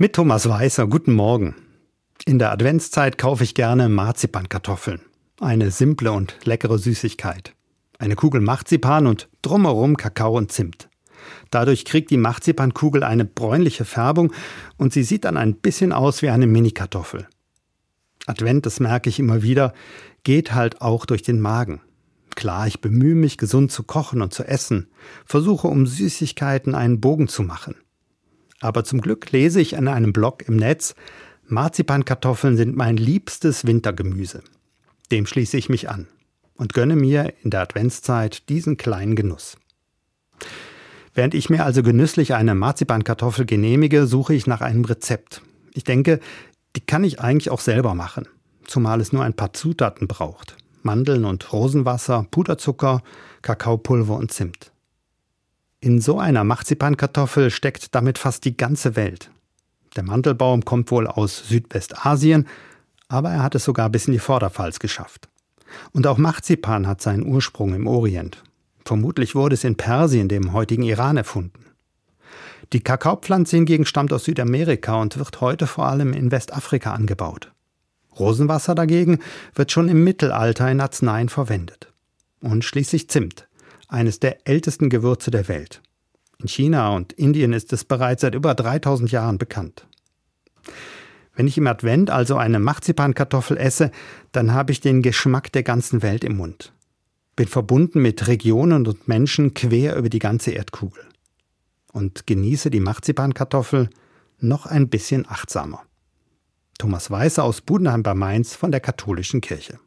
Mit Thomas Weißer, guten Morgen. In der Adventszeit kaufe ich gerne Marzipankartoffeln. Eine simple und leckere Süßigkeit. Eine Kugel Marzipan und drumherum Kakao und Zimt. Dadurch kriegt die Marzipankugel eine bräunliche Färbung und sie sieht dann ein bisschen aus wie eine Minikartoffel. Advent, das merke ich immer wieder, geht halt auch durch den Magen. Klar, ich bemühe mich, gesund zu kochen und zu essen, versuche um Süßigkeiten einen Bogen zu machen. Aber zum Glück lese ich an einem Blog im Netz, Marzipankartoffeln sind mein liebstes Wintergemüse. Dem schließe ich mich an und gönne mir in der Adventszeit diesen kleinen Genuss. Während ich mir also genüsslich eine Marzipankartoffel genehmige, suche ich nach einem Rezept. Ich denke, die kann ich eigentlich auch selber machen, zumal es nur ein paar Zutaten braucht. Mandeln und Rosenwasser, Puderzucker, Kakaopulver und Zimt. In so einer Marzipankartoffel steckt damit fast die ganze Welt. Der Mandelbaum kommt wohl aus Südwestasien, aber er hat es sogar bis in die Vorderpfalz geschafft. Und auch Marzipan hat seinen Ursprung im Orient. Vermutlich wurde es in Persien, dem heutigen Iran, erfunden. Die Kakaopflanze hingegen stammt aus Südamerika und wird heute vor allem in Westafrika angebaut. Rosenwasser dagegen wird schon im Mittelalter in Arzneien verwendet. Und schließlich Zimt eines der ältesten Gewürze der Welt. In China und Indien ist es bereits seit über 3000 Jahren bekannt. Wenn ich im Advent also eine Marzipankartoffel esse, dann habe ich den Geschmack der ganzen Welt im Mund. Bin verbunden mit Regionen und Menschen quer über die ganze Erdkugel. Und genieße die Marzipankartoffel noch ein bisschen achtsamer. Thomas Weißer aus Budenheim bei Mainz von der Katholischen Kirche.